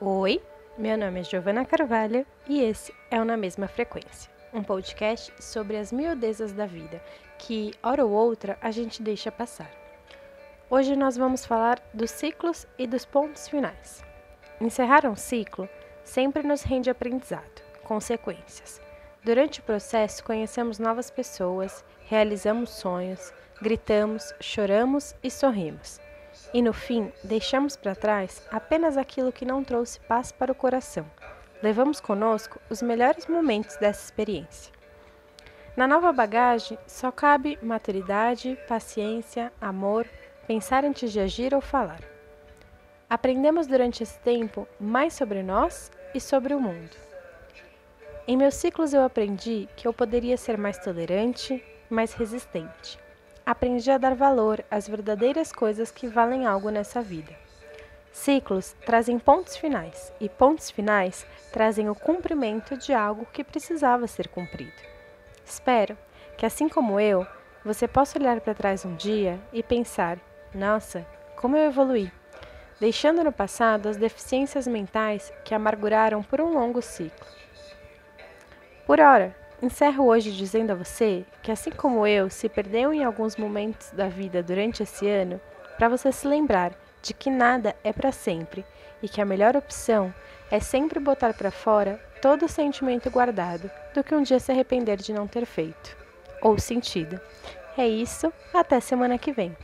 Oi, meu nome é Giovana Carvalho e esse é o Na Mesma Frequência, um podcast sobre as miudezas da vida que, hora ou outra, a gente deixa passar. Hoje nós vamos falar dos ciclos e dos pontos finais. Encerrar um ciclo sempre nos rende aprendizado, consequências. Durante o processo, conhecemos novas pessoas, realizamos sonhos, gritamos, choramos e sorrimos. E no fim, deixamos para trás apenas aquilo que não trouxe paz para o coração. Levamos conosco os melhores momentos dessa experiência. Na nova bagagem só cabe maturidade, paciência, amor, pensar antes de agir ou falar. Aprendemos durante esse tempo mais sobre nós e sobre o mundo. Em meus ciclos eu aprendi que eu poderia ser mais tolerante, mais resistente aprendi a dar valor às verdadeiras coisas que valem algo nessa vida. Ciclos trazem pontos finais, e pontos finais trazem o cumprimento de algo que precisava ser cumprido. Espero que, assim como eu, você possa olhar para trás um dia e pensar: nossa, como eu evoluí! Deixando no passado as deficiências mentais que amarguraram por um longo ciclo. Por ora, Encerro hoje dizendo a você que, assim como eu, se perdeu em alguns momentos da vida durante esse ano, para você se lembrar de que nada é para sempre e que a melhor opção é sempre botar para fora todo o sentimento guardado do que um dia se arrepender de não ter feito ou sentido. É isso, até semana que vem.